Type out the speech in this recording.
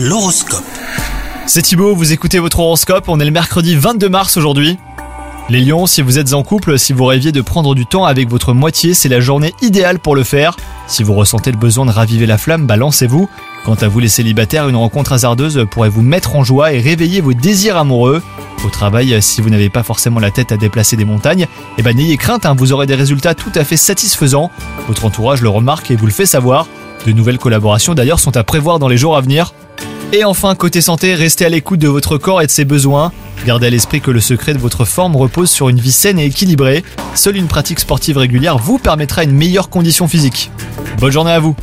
L'horoscope. C'est Thibaut, vous écoutez votre horoscope, on est le mercredi 22 mars aujourd'hui. Les lions, si vous êtes en couple, si vous rêviez de prendre du temps avec votre moitié, c'est la journée idéale pour le faire. Si vous ressentez le besoin de raviver la flamme, balancez-vous. Quant à vous les célibataires, une rencontre hasardeuse pourrait vous mettre en joie et réveiller vos désirs amoureux. Au travail, si vous n'avez pas forcément la tête à déplacer des montagnes, eh ben n'ayez crainte, hein, vous aurez des résultats tout à fait satisfaisants. Votre entourage le remarque et vous le fait savoir. De nouvelles collaborations d'ailleurs sont à prévoir dans les jours à venir. Et enfin, côté santé, restez à l'écoute de votre corps et de ses besoins. Gardez à l'esprit que le secret de votre forme repose sur une vie saine et équilibrée. Seule une pratique sportive régulière vous permettra une meilleure condition physique. Bonne journée à vous